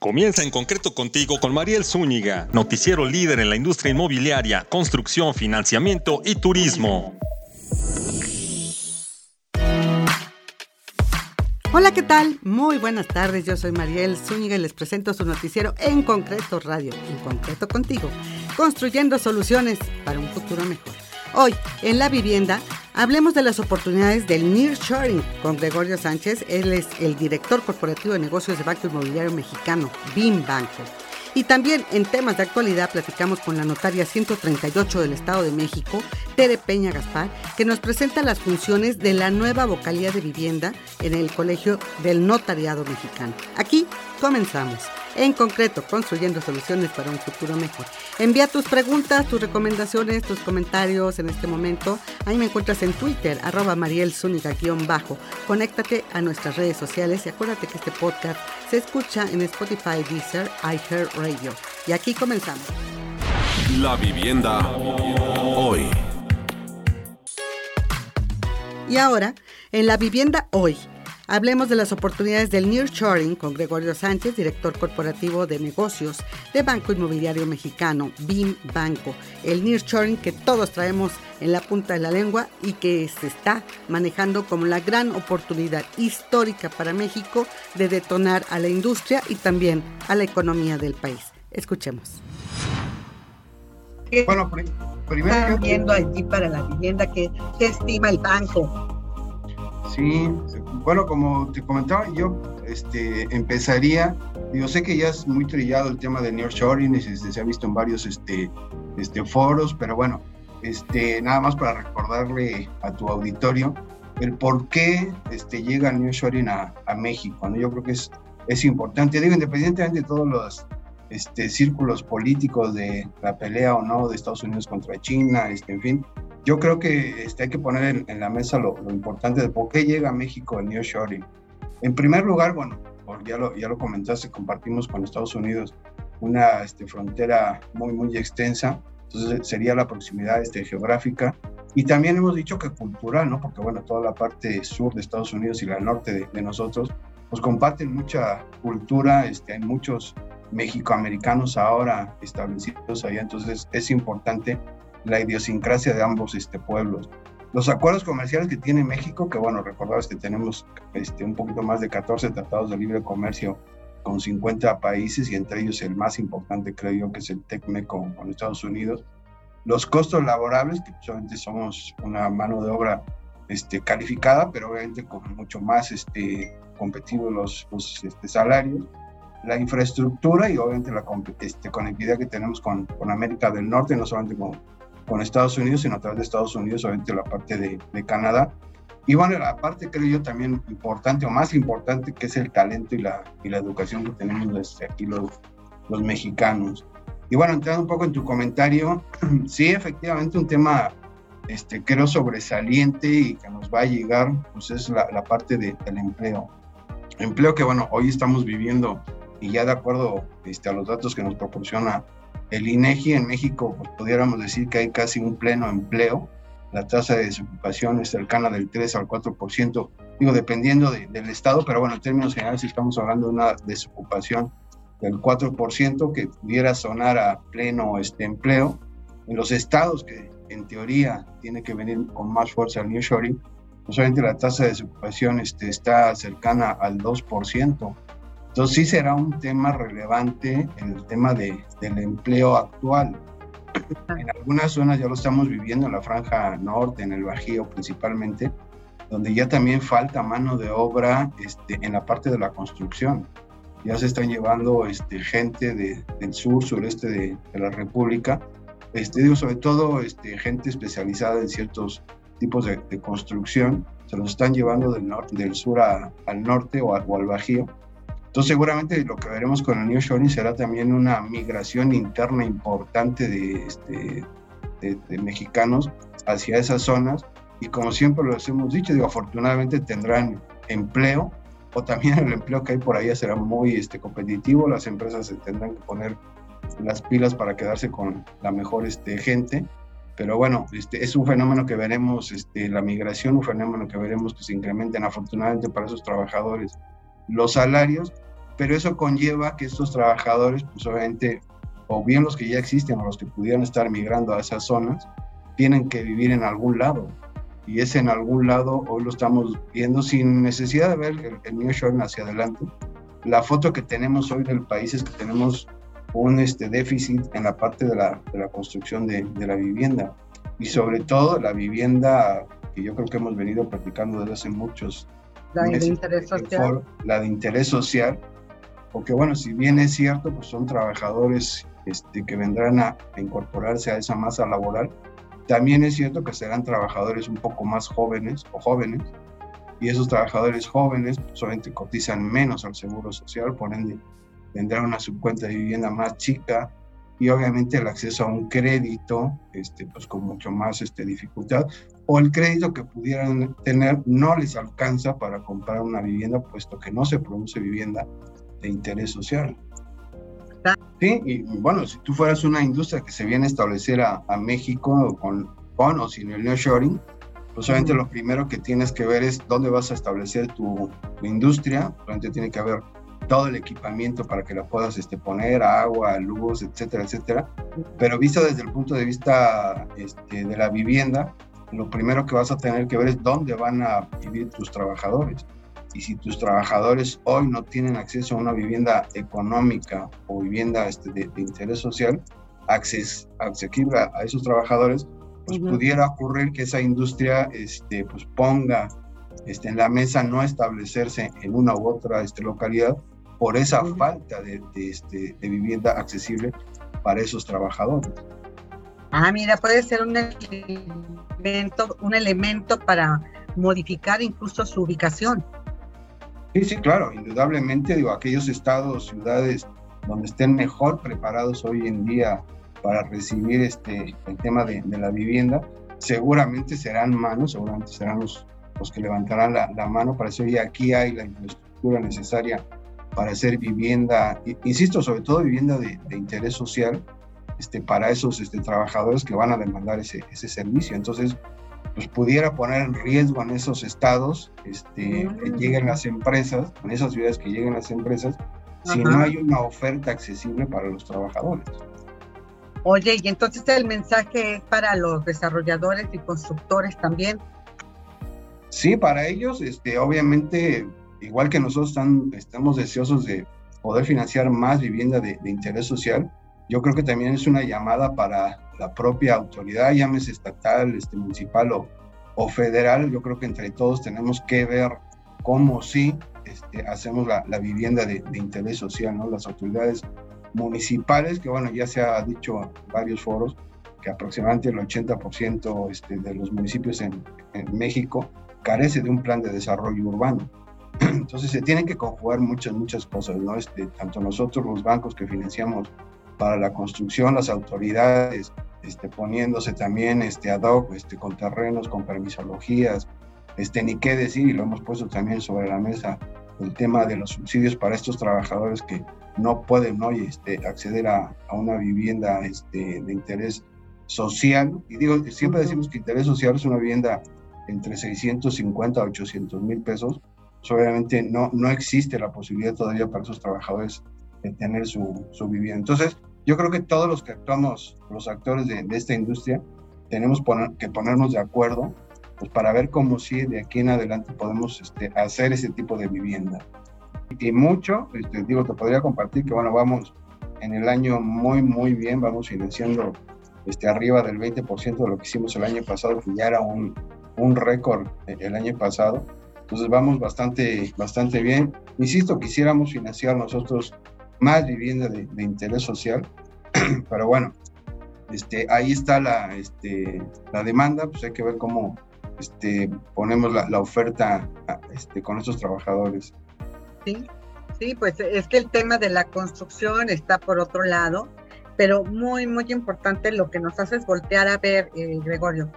Comienza en concreto contigo con Mariel Zúñiga, noticiero líder en la industria inmobiliaria, construcción, financiamiento y turismo. Hola, ¿qué tal? Muy buenas tardes, yo soy Mariel Zúñiga y les presento su noticiero en concreto radio, en concreto contigo, construyendo soluciones para un futuro mejor. Hoy, en la vivienda, hablemos de las oportunidades del nearshoring con Gregorio Sánchez. Él es el director corporativo de negocios de Banco Inmobiliario Mexicano, BIM Banco. Y también en temas de actualidad platicamos con la notaria 138 del Estado de México, Tere Peña Gaspar, que nos presenta las funciones de la nueva vocalía de vivienda en el Colegio del Notariado Mexicano. Aquí comenzamos en concreto, construyendo soluciones para un futuro mejor. Envía tus preguntas, tus recomendaciones, tus comentarios en este momento. Ahí me encuentras en Twitter, arroba bajo Conéctate a nuestras redes sociales y acuérdate que este podcast se escucha en Spotify, Deezer, iHeartRadio. Y aquí comenzamos. La vivienda hoy. Y ahora, en la vivienda hoy Hablemos de las oportunidades del nearshoring con Gregorio Sánchez, director corporativo de negocios de Banco Inmobiliario Mexicano, BIM Banco. El nearshoring que todos traemos en la punta de la lengua y que se está manejando como la gran oportunidad histórica para México de detonar a la industria y también a la economía del país. Escuchemos. Bueno, primero están viendo allí para la vivienda que estima el banco Sí, bueno, como te comentaba, yo este, empezaría, yo sé que ya es muy trillado el tema de nearshoring, y se, ha visto en varios este, este, foros, pero bueno, este, nada más para recordarle a tu auditorio el por qué este, llega nearshoring a, a México, ¿no? Yo creo que es, es importante, digo, independientemente de todos los este, círculos políticos de la pelea o no de Estados Unidos contra China, este, en fin, yo creo que este, hay que poner en, la mesa lo, importante de por qué llega a México el nearshoring. En primer lugar, bueno, ya lo, ya lo comentaste, compartimos con Estados Unidos una este, frontera muy, muy extensa, entonces sería la proximidad este, geográfica. Y también hemos dicho que cultural, ¿no? Porque, bueno, toda la parte sur de Estados Unidos y la norte de, de nosotros, pues comparten mucha cultura, este, hay muchos mexicoamericanos ahora establecidos allá, entonces es importante la idiosincrasia de ambos este, pueblos. Los acuerdos comerciales que tiene México, que bueno, recordabas que tenemos este, un poquito más de 14 tratados de libre comercio con 50 países y entre ellos el más importante creo yo que es el TECME con, Estados Unidos. Los costos laborables, que solamente somos una mano de obra este, calificada, pero obviamente con mucho más este, competitivos los, los este, salarios la infraestructura y obviamente la este, conectividad que tenemos con, con, América del Norte, no solamente con, con Estados Unidos, sino a través de Estados Unidos, obviamente la parte de, de, Canadá. Y bueno, la parte creo yo también importante o más importante que es el talento y la, y la educación que tenemos desde aquí los, los mexicanos. Y bueno, entrando un poco en tu comentario, sí, efectivamente un tema este, creo sobresaliente y que nos va a llegar, pues es la, la parte de, del empleo. Empleo que bueno, hoy estamos viviendo y ya de acuerdo este, a los datos que nos proporciona el INEGI en México, pues pudiéramos decir que hay casi un pleno empleo. La tasa de desocupación es cercana del 3 al 4%, digo, dependiendo del estado, pero bueno, en términos generales estamos hablando de una desocupación del 4% que pudiera sonar a pleno este empleo. En los estados que en teoría tiene que venir con más fuerza el nearshoring, pues obviamente la tasa de desocupación este, está cercana al 2%. Entonces sí será un tema relevante el tema de, del empleo actual. En algunas zonas ya lo estamos viviendo, en la franja norte, en el Bajío principalmente, donde ya también falta mano de obra este, en la parte de la construcción. Ya se están llevando este, gente de, del sur, sureste de, de, la República, este, digo, sobre todo este, gente especializada en ciertos tipos de, de, construcción, se los están llevando del, norte, del sur a, al norte o, o al Bajío entonces seguramente lo que veremos con el New Shoring será también una migración interna importante de, este, de, mexicanos hacia esas zonas. Y como siempre lo hemos dicho, digo, afortunadamente tendrán empleo o también el empleo que hay por allá será muy este, competitivo, las empresas se tendrán que poner las pilas para quedarse con la mejor este, gente, pero bueno, este, es un fenómeno que veremos, este, la migración, un fenómeno que veremos que se incrementen. Afortunadamente para esos trabajadores los salarios, pero eso conlleva que estos trabajadores, pues obviamente, o bien los que ya existen o los que pudieran estar migrando a esas zonas, tienen que vivir en algún lado. Y ese en algún lado hoy lo estamos viendo sin necesidad de ver el, el New Shore hacia adelante. La foto que tenemos hoy del país es que tenemos un este, déficit en la parte de la, de la construcción de, de, la vivienda y sobre todo la vivienda que yo creo que hemos venido practicando desde hace muchos la de interés social. la de interés social porque bueno, si bien es cierto, pues son trabajadores este, que vendrán a, incorporarse a esa masa laboral, también es cierto que serán trabajadores un poco más jóvenes o jóvenes, y esos trabajadores jóvenes pues, solamente cotizan menos al seguro social, por ende tendrán una subcuenta de vivienda más chica y obviamente el acceso a un crédito este, pues con mucho más este, dificultad o el crédito que pudieran tener no les alcanza para comprar una vivienda puesto que no se produce vivienda de interés social. Sí, y bueno, si tú fueras una industria que se viene a establecer a, México con, con o sin el nearshoring, pues obviamente lo primero que tienes que ver es dónde vas a establecer tu, industria, obviamente tiene que haber todo el equipamiento para que la puedas este, poner, agua, luz, etcétera, etcétera. Pero visto desde el punto de vista este, de la vivienda, lo primero que vas a tener que ver es dónde van a vivir tus trabajadores. Y si tus trabajadores hoy no tienen acceso a una vivienda económica o vivienda este, de, interés social, acces, asequible a esos trabajadores, pues pudiera ocurrir que esa industria este, pues ponga este, en la mesa no establecerse en una u otra este, localidad por esa falta de, de, este, de vivienda accesible para esos trabajadores. Ah, mira, puede ser un elemento, un elemento para modificar incluso su ubicación. Sí, sí, claro, indudablemente, digo, aquellos estados, ciudades donde estén mejor preparados hoy en día para recibir este, el tema de, la vivienda, seguramente serán manos, seguramente serán los, los que levantarán la, la mano para eso y aquí hay la infraestructura necesaria para hacer vivienda, insisto, sobre todo vivienda de, de interés social, este, para esos este, trabajadores que van a demandar ese, ese servicio. Entonces, pues pudiera poner en riesgo en esos estados este, que lleguen las empresas, en esas ciudades que lleguen las empresas, si no hay una oferta accesible para los trabajadores. Oye, y entonces el mensaje es para los desarrolladores y constructores también. Sí, para ellos, este, obviamente, igual que nosotros están, estamos deseosos de poder financiar más vivienda de, de interés social, yo creo que también es una llamada para la propia autoridad, llámese estatal, este, municipal o, o federal, yo creo que entre todos tenemos que ver cómo sí este, hacemos la, la vivienda de, de, interés social, ¿no? Las autoridades municipales, que bueno, ya se ha dicho en varios foros, que aproximadamente el 80% este, de los municipios en, en, México carece de un plan de desarrollo urbano. Entonces se tienen que conjugar muchas, muchas cosas, ¿no? Este, tanto nosotros, los bancos que financiamos para la construcción, las autoridades, este, poniéndose también este, ad hoc este, con terrenos, con permisologías, este, ni qué decir, y lo hemos puesto también sobre la mesa, el tema de los subsidios para estos trabajadores que no pueden hoy este, acceder a, a, una vivienda este, de interés social. Y digo, siempre decimos que interés social es una vivienda entre 650 a 800 mil pesos. Pues obviamente no, no existe la posibilidad todavía para esos trabajadores de tener su, su vivienda. Entonces, yo creo que todos los que actuamos, los actores de, de esta industria, tenemos poner, que ponernos de acuerdo pues para ver cómo sí de aquí en adelante podemos este, hacer ese tipo de vivienda. Y mucho, este, digo, te podría compartir que bueno, vamos en el año muy, muy bien, vamos financiando este, arriba del 20% de lo que hicimos el año pasado, que ya era un, un récord el año pasado. Entonces vamos bastante, bastante bien. Insisto, quisiéramos financiar nosotros más vivienda de, interés social, pero bueno, este, ahí está la, este, la demanda, pues hay que ver cómo este, ponemos la, oferta este, con estos trabajadores. Sí, sí, pues es que el tema de la construcción está por otro lado, pero muy, muy importante lo que nos hace es voltear a ver, eh, Gregorio,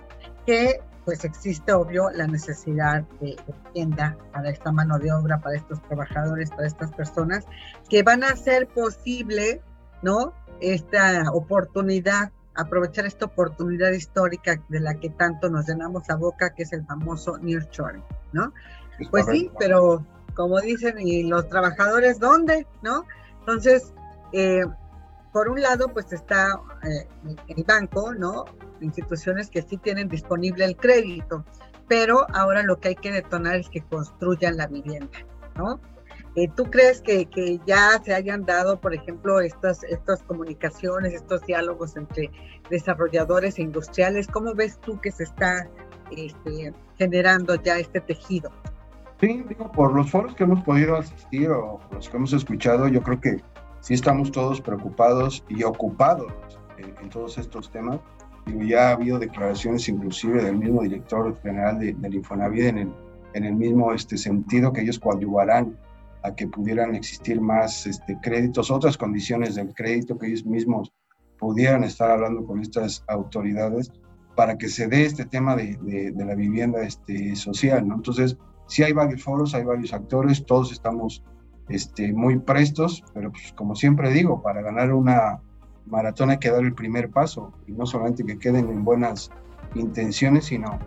que pues existe obvio la necesidad de, de vivienda para esta mano de obra, para estos trabajadores, para estas personas, que van a hacer posible, ¿no? Esta oportunidad, aprovechar esta oportunidad histórica de la que tanto nos llenamos la boca, que es el famoso nearshoring, ¿no? Es pues correcto. sí, pero como dicen, y los trabajadores, ¿dónde? ¿No? Entonces, eh, por un lado, pues está eh, el banco, ¿no? Instituciones que sí tienen disponible el crédito, pero ahora lo que hay que detonar es que construyan la vivienda, ¿no? Eh, ¿Tú crees que, que, ya se hayan dado, por ejemplo, estas, estas comunicaciones, estos diálogos entre desarrolladores e industriales? ¿Cómo ves tú que se está este, generando ya este tejido? Sí, digo, por los foros que hemos podido asistir o los que hemos escuchado, yo creo que sí estamos todos preocupados y ocupados en, todos estos temas. Ya ha habido declaraciones inclusive del mismo director general de, Infonavit en el, en el mismo este, sentido que ellos coadyuvarán a que pudieran existir más este, créditos, otras condiciones del crédito, que ellos mismos pudieran estar hablando con estas autoridades para que se dé este tema de, de, la vivienda este, social, ¿no? Entonces, sí hay varios foros, hay varios actores, todos estamos este, muy prestos, pero pues como siempre digo, para ganar una maratón hay que dar el primer paso, y no solamente que queden en buenas intenciones, sino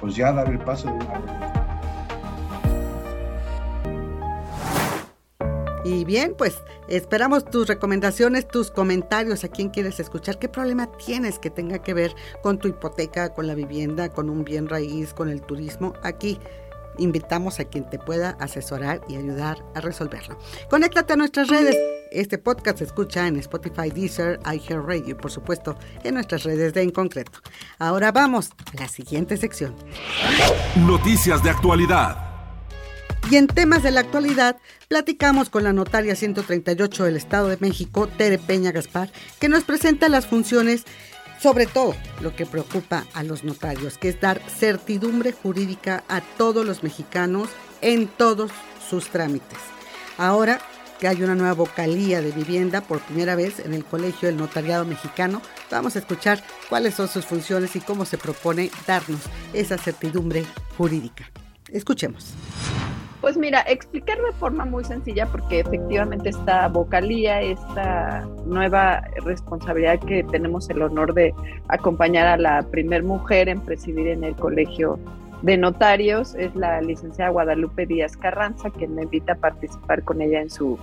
pues ya dar el paso de una vez. Y bien, pues esperamos tus recomendaciones, tus comentarios, a quién quieres escuchar, qué problema tienes que tenga que ver con tu hipoteca, con la vivienda, con un bien raíz, con el turismo. Aquí invitamos a quien te pueda asesorar y ayudar a resolverlo. Conéctate a nuestras redes. Este podcast se escucha en Spotify, Deezer, iHeartRadio y por supuesto en nuestras redes de En Concreto. Ahora vamos a la siguiente sección. Noticias de actualidad. Y en temas de la actualidad, platicamos con la notaria 138 del Estado de México, Tere Peña Gaspar, que nos presenta las funciones, sobre todo lo que preocupa a los notarios, que es dar certidumbre jurídica a todos los mexicanos en todos sus trámites. Ahora que hay una nueva vocalía de vivienda por primera vez en el Colegio del Notariado Mexicano, vamos a escuchar cuáles son sus funciones y cómo se propone darnos esa certidumbre jurídica. Escuchemos. Pues mira, explicar de forma muy sencilla porque efectivamente esta vocalía, esta nueva responsabilidad que tenemos el honor de acompañar a la primer mujer en presidir en el colegio de notarios es la licenciada Guadalupe Díaz Carranza, quien me invita a participar con ella en su,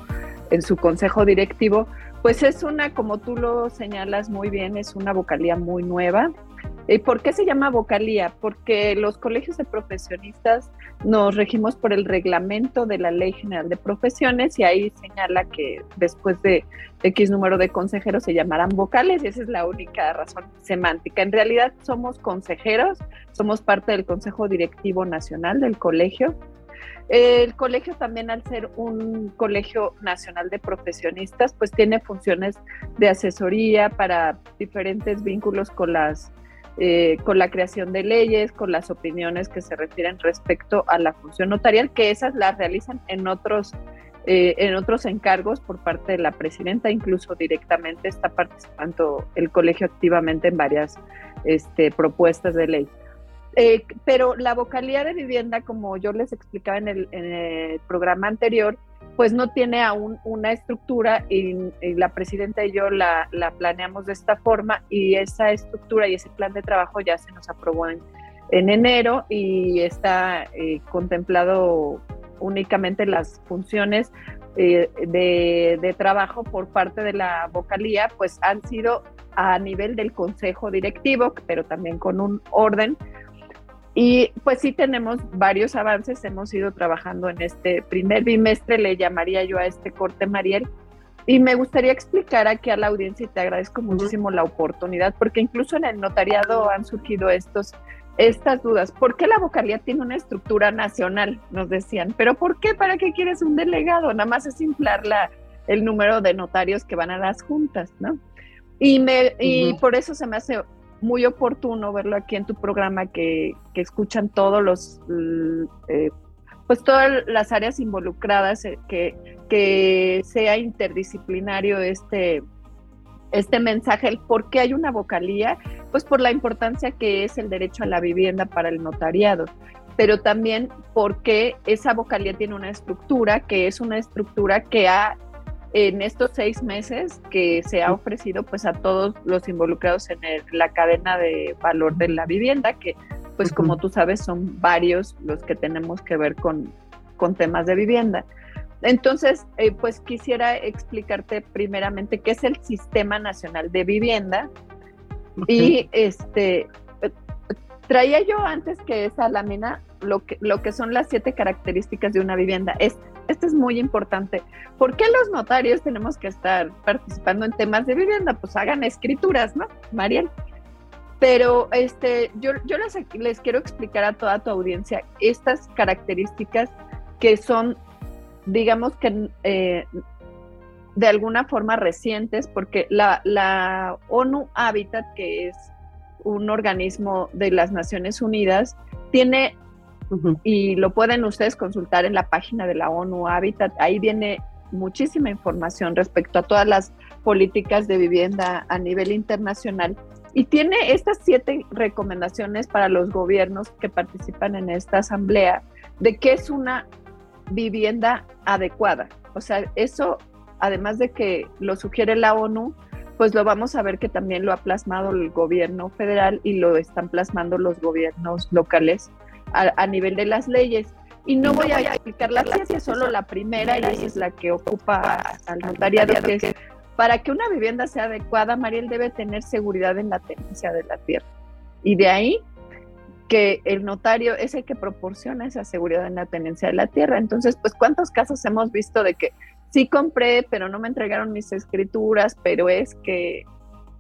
en su consejo directivo. Pues es una, como tú lo señalas muy bien, es una vocalía muy nueva. ¿Y por qué se llama vocalía? Porque los colegios de profesionistas nos regimos por el reglamento de la Ley General de Profesiones y ahí señala que después de X número de consejeros se llamarán vocales y esa es la única razón semántica. En realidad somos consejeros, somos parte del Consejo Directivo Nacional del colegio. El colegio también al ser un colegio nacional de profesionistas, pues tiene funciones de asesoría para diferentes vínculos con las eh, con la creación de leyes, con las opiniones que se refieren respecto a la función notarial, que esas las realizan en otros, eh, en otros encargos por parte de la presidenta, incluso directamente está participando el colegio activamente en varias este, propuestas de ley. Eh, pero la vocalía de vivienda, como yo les explicaba en el, en el programa anterior, pues no tiene aún una estructura y, la presidenta y yo la, planeamos de esta forma y esa estructura y ese plan de trabajo ya se nos aprobó en, enero y está eh, contemplado únicamente las funciones eh, de, de, trabajo por parte de la vocalía, pues han sido a nivel del consejo directivo, pero también con un orden y pues sí tenemos varios avances, hemos ido trabajando en este primer bimestre, le llamaría yo a este corte, Mariel, y me gustaría explicar aquí a la audiencia y te agradezco muchísimo la oportunidad, porque incluso en el notariado han surgido estos, estas dudas. ¿Por qué la vocalía tiene una estructura nacional? Nos decían, pero ¿por qué? ¿Para qué quieres un delegado? Nada más es inflar la, el número de notarios que van a las juntas, ¿no? Y, me, y por eso se me hace muy oportuno verlo aquí en tu programa que, escuchan todos los, eh, pues todas las áreas involucradas, eh, que, que sea interdisciplinario este, este mensaje, el por qué hay una vocalía, pues por la importancia que es el derecho a la vivienda para el notariado, pero también porque esa vocalía tiene una estructura que es una estructura que ha en estos seis meses que se ha ofrecido pues a todos los involucrados en la cadena de valor de la vivienda, que pues como tú sabes son varios los que tenemos que ver con, con temas de vivienda. Entonces, eh, pues quisiera explicarte primeramente qué es el Sistema Nacional de Vivienda. Y este traía yo antes que esa lámina lo que, lo que son las siete características de una vivienda. Este, este es muy importante. ¿Por qué los notarios tenemos que estar participando en temas de vivienda? Pues hagan escrituras, ¿no, Mariel? Pero este, yo, yo les, les quiero explicar a toda tu audiencia estas características que son, digamos que eh, de alguna forma recientes, porque la, la ONU Habitat, que es un organismo de las Naciones Unidas, tiene, y lo pueden ustedes consultar en la página de la ONU Habitat, ahí viene muchísima información respecto a todas las políticas de vivienda a nivel internacional. Y tiene estas siete recomendaciones para los gobiernos que participan en esta asamblea de qué es una vivienda adecuada. O sea, eso, además de que lo sugiere la ONU, pues lo vamos a ver que también lo ha plasmado el gobierno federal y lo están plasmando los gobiernos locales a, nivel de las leyes. Y no voy a explicar la ciencia, solo la primera, y esa es la que ocupa al notariado, que para que una vivienda sea adecuada, Mariel debe tener seguridad en la tenencia de la tierra. Y de ahí que el notario es el que proporciona esa seguridad en la tenencia de la tierra. Entonces, pues, ¿cuántos casos hemos visto de que sí compré, pero no me entregaron mis escrituras, pero es que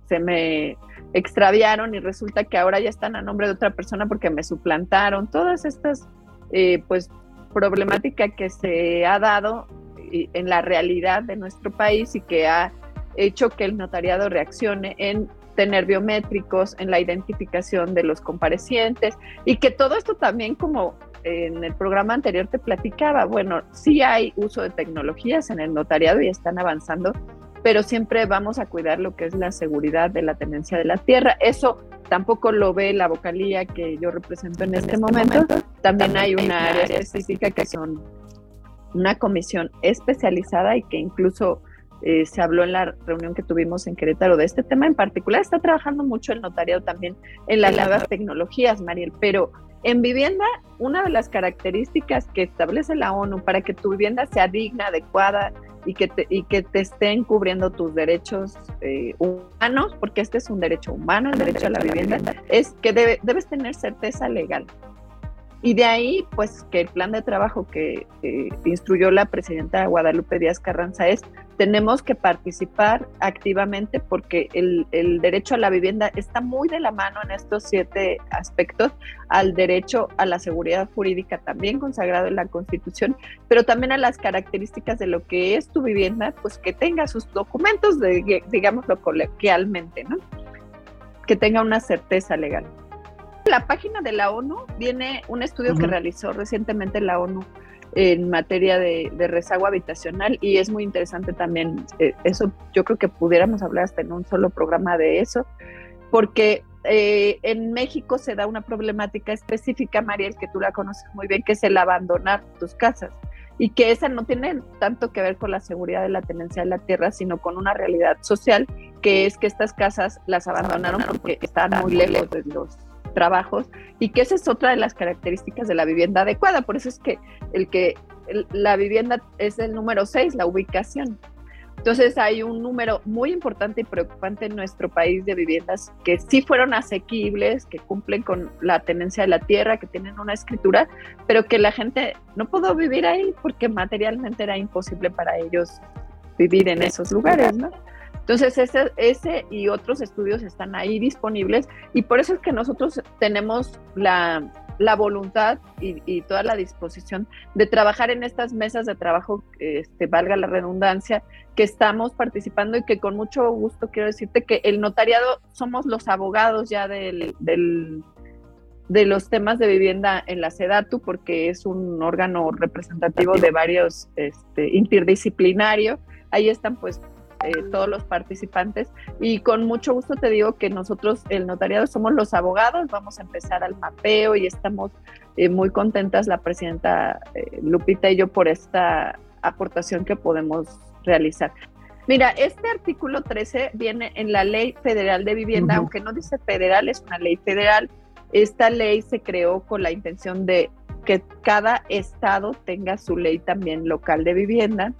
se me extraviaron y resulta que ahora ya están a nombre de otra persona porque me suplantaron? Todas estas, eh, pues, problemática que se ha dado eh, en la realidad de nuestro país y que ha hecho que el notariado reaccione en tener biométricos, en la identificación de los comparecientes y que todo esto también como en el programa anterior te platicaba, bueno, sí hay uso de tecnologías en el notariado y están avanzando, pero siempre vamos a cuidar lo que es la seguridad de la tenencia de la tierra. Eso tampoco lo ve la vocalía que yo represento en este momento. También hay una área específica que son una comisión especializada y que incluso eh, se habló en la reunión que tuvimos en Querétaro de este tema en particular. Está trabajando mucho el notariado también en las nuevas tecnologías, Mariel, pero en vivienda, una de las características que establece la ONU para que tu vivienda sea digna, adecuada y que te, y que te estén cubriendo tus derechos eh, humanos, porque este es un derecho humano, el derecho a la vivienda, es que debes tener certeza legal. Y de ahí, pues que el plan de trabajo que instruyó la presidenta Guadalupe Díaz Carranza es, tenemos que participar activamente porque el, el, derecho a la vivienda está muy de la mano en estos siete aspectos, al derecho a la seguridad jurídica también consagrado en la Constitución, pero también a las características de lo que es tu vivienda, pues que tenga sus documentos, de, digámoslo coloquialmente, ¿no? Que tenga una certeza legal la página de la ONU viene un estudio que realizó recientemente la ONU en materia de, rezago habitacional y es muy interesante también. Eh, eso yo creo que pudiéramos hablar hasta en un solo programa de eso, porque eh, en México se da una problemática específica, Mariel, que tú la conoces muy bien, que es el abandonar tus casas y que esa no tiene tanto que ver con la seguridad de la tenencia de la tierra, sino con una realidad social, que es que estas casas las abandonaron porque están muy lejos de los trabajos y que esa es otra de las características de la vivienda adecuada. Por eso es que el que la vivienda es el número 6, la ubicación. Entonces hay un número muy importante y preocupante en nuestro país de viviendas que sí fueron asequibles, que cumplen con la tenencia de la tierra, que tienen una escritura, pero que la gente no pudo vivir ahí porque materialmente era imposible para ellos vivir en esos lugares, ¿no? Entonces, ese, ese y otros estudios están ahí disponibles y por eso es que nosotros tenemos la, voluntad y, toda la disposición de trabajar en estas mesas de trabajo, este, valga la redundancia, que estamos participando y que con mucho gusto quiero decirte que el notariado somos los abogados ya del, del de los temas de vivienda en la SEDATU, porque es un órgano representativo de varios este, interdisciplinario. Ahí están pues eh, todos los participantes. Y con mucho gusto te digo que nosotros, el notariado, somos los abogados, vamos a empezar al mapeo y estamos eh, muy contentas, la presidenta eh, Lupita y yo, por esta aportación que podemos realizar. Mira, este artículo 13 viene en la Ley Federal de Vivienda, aunque no dice federal, es una ley federal. Esta ley se creó con la intención de que cada estado tenga su ley también local de vivienda.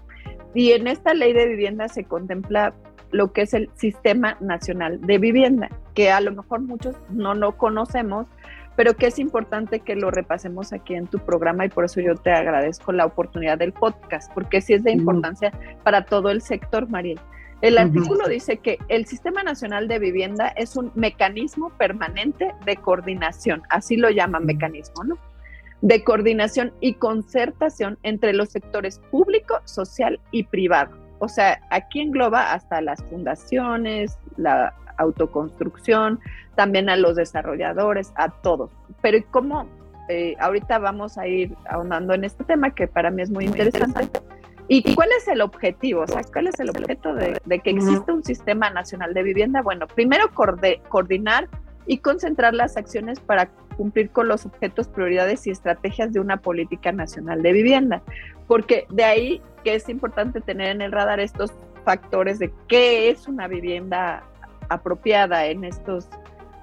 Y en esta ley de vivienda se contempla lo que es el Sistema Nacional de Vivienda, que a lo mejor muchos no lo conocemos, pero que es importante que lo repasemos aquí en tu programa y por eso yo te agradezco la oportunidad del podcast, porque sí es de importancia para todo el sector, Mariel. El artículo dice que el Sistema Nacional de Vivienda es un mecanismo permanente de coordinación, así lo llaman mecanismo, ¿no? De coordinación y concertación entre los sectores público, social y privado. O sea, aquí engloba hasta las fundaciones, la autoconstrucción, también a los desarrolladores, a todos. Pero ¿cómo? Eh, ahorita vamos a ir ahondando en este tema que para mí es muy, interesante. ¿Y cuál es el objetivo? O sea, ¿cuál es el objeto de, que exista un sistema nacional de vivienda? Bueno, primero coordinar y concentrar las acciones para cumplir con los objetos, prioridades y estrategias de una política nacional de vivienda. Porque de ahí que es importante tener en el radar estos factores de qué es una vivienda apropiada en estos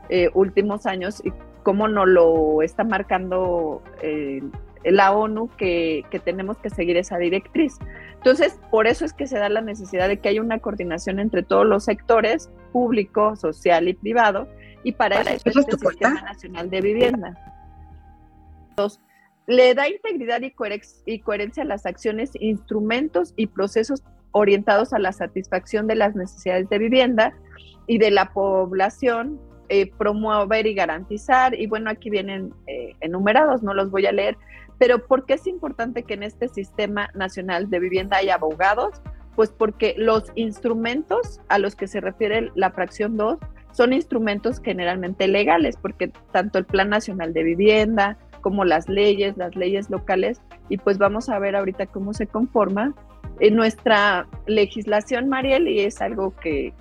eh, últimos años y cómo nos lo está marcando eh, la ONU que, que, tenemos que seguir esa directriz. Entonces, por eso es que se da la necesidad de que haya una coordinación entre todos los sectores, público, social y privado, y para eso es el Sistema Nacional de Vivienda. Entonces, le da integridad y, y coherencia a las acciones, instrumentos y procesos orientados a la satisfacción de las necesidades de vivienda y de la población, eh, promover y garantizar, y bueno, aquí vienen eh, enumerados, no los voy a leer, pero ¿por qué es importante que en este sistema nacional de vivienda haya abogados? Pues porque los instrumentos a los que se refiere la fracción 2 son instrumentos generalmente legales, porque tanto el Plan Nacional de Vivienda como las leyes, las leyes locales, y pues vamos a ver ahorita cómo se conforma en nuestra legislación, Mariel, y es algo que,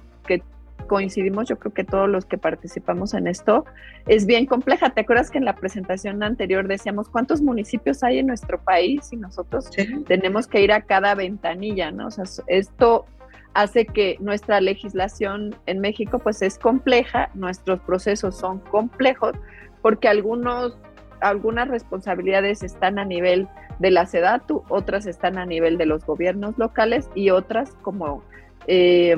coincidimos, yo creo que todos los que participamos en esto, es bien compleja. ¿Te acuerdas que en la presentación anterior decíamos cuántos municipios hay en nuestro país y nosotros tenemos que ir a cada ventanilla, ¿no? O sea, esto hace que nuestra legislación en México pues es compleja, nuestros procesos son complejos, porque algunos, algunas responsabilidades están a nivel de la SEDATU, otras están a nivel de los gobiernos locales y otras como eh,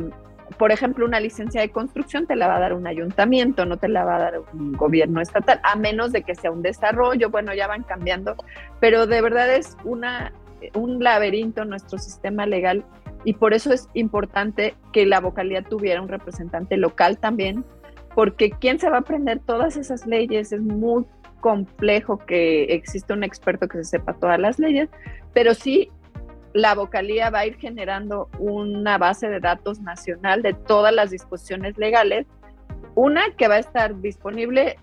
por ejemplo, una licencia de construcción te la va a dar un ayuntamiento, no te la va a dar un gobierno estatal, a menos de que sea un desarrollo, bueno, ya van cambiando, pero de verdad es una, un laberinto nuestro sistema legal y por eso es importante que la vocalidad tuviera un representante local también, porque ¿quién se va a aprender todas esas leyes? Es muy complejo que exista un experto que se sepa todas las leyes, pero sí la vocalía va a ir generando una base de datos nacional de todas las disposiciones legales, una que va a estar disponible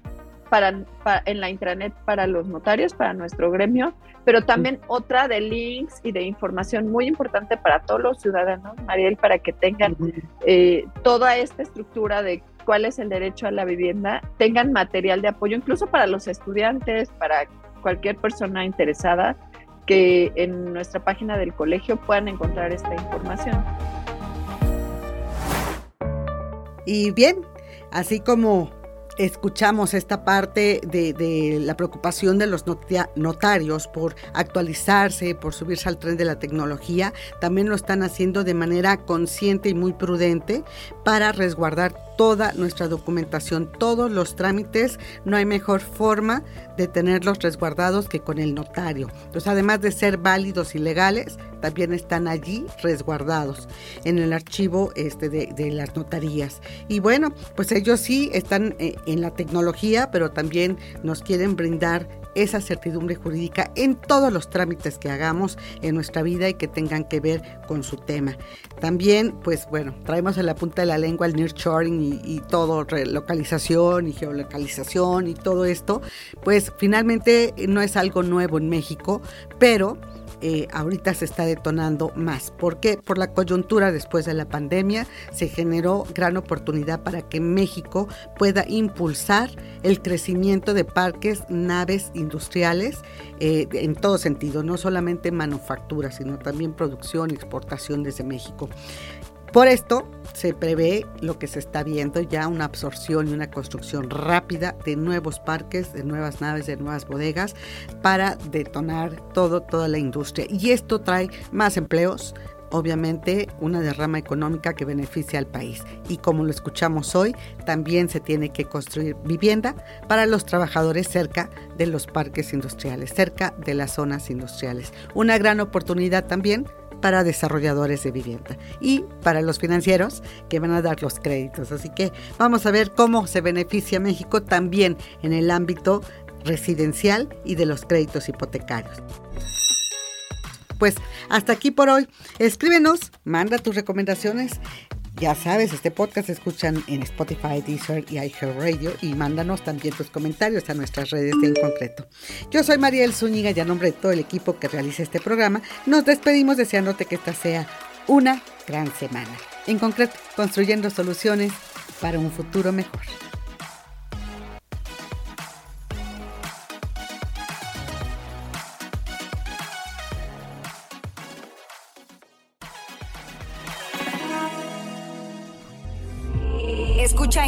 para, en la intranet para los notarios, para nuestro gremio, pero también otra de links y de información muy importante para todos los ciudadanos, Mariel, para que tengan eh, toda esta estructura de cuál es el derecho a la vivienda, tengan material de apoyo, incluso para los estudiantes, para cualquier persona interesada que en nuestra página del colegio puedan encontrar esta información. Y bien, así como escuchamos esta parte de, la preocupación de los notarios por actualizarse, por subirse al tren de la tecnología, también lo están haciendo de manera consciente y muy prudente para resguardar toda nuestra documentación, todos los trámites. No hay mejor forma de tenerlos resguardados que con el notario. Entonces, además de ser válidos y legales, también están allí resguardados en el archivo este, de, las notarías. Y bueno, pues ellos sí están eh, en la tecnología, pero también nos quieren brindar esa certidumbre jurídica en todos los trámites que hagamos en nuestra vida y que tengan que ver con su tema. También, pues bueno, traemos en la punta de la lengua el nearshoring y, y todo, relocalización y geolocalización y todo esto, pues finalmente no es algo nuevo en México, pero eh, ahorita se está detonando más. ¿Por qué? Por la coyuntura después de la pandemia se generó gran oportunidad para que México pueda impulsar el crecimiento de parques, naves industriales eh, en todo sentido, no solamente manufactura, sino también producción y exportación desde México. Por esto, se prevé lo que se está viendo ya una absorción y una construcción rápida de nuevos parques, de nuevas naves, de nuevas bodegas para detonar todo, toda la industria. Y esto trae más empleos, obviamente una derrama económica que beneficia al país. Y como lo escuchamos hoy, también se tiene que construir vivienda para los trabajadores cerca de los parques industriales, cerca de las zonas industriales. Una gran oportunidad también para desarrolladores de vivienda y para los financieros que van a dar los créditos. Así que vamos a ver cómo se beneficia México también en el ámbito residencial y de los créditos hipotecarios pues hasta aquí por hoy. Escríbenos, manda tus recomendaciones. Ya sabes, este podcast se escuchan en Spotify, Deezer y iHeartRadio y mándanos también tus comentarios a nuestras redes de En Concreto. Yo soy Mariel Zúñiga y a nombre de todo el equipo que realiza este programa, nos despedimos deseándote que esta sea una gran semana. En concreto, construyendo soluciones para un futuro mejor.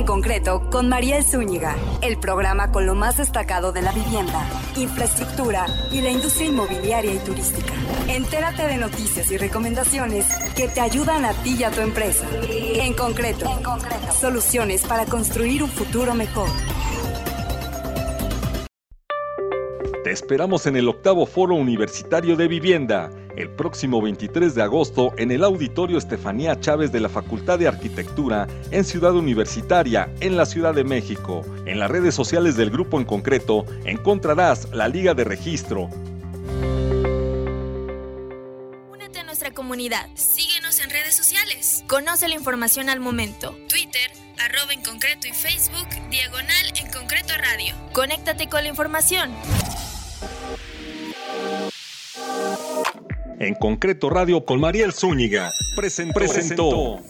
En concreto con María Zúñiga, el programa con lo más destacado de la vivienda, infraestructura y la industria inmobiliaria y turística. Entérate de noticias y recomendaciones que te ayudan a ti y a tu empresa. En concreto, en concreto. soluciones para construir un futuro mejor. Te esperamos en el octavo Foro Universitario de Vivienda el próximo 23 de agosto en el Auditorio Estefanía Chávez de la Facultad de Arquitectura en Ciudad Universitaria, en la Ciudad de México. En las redes sociales del grupo en concreto encontrarás la liga de registro. Únete a nuestra comunidad. Síguenos en redes sociales. Conoce la información al momento. Twitter, arroba en concreto y Facebook, diagonal en concreto radio. Conéctate con la información. En concreto radio con Mariel Zúñiga presentó. presentó.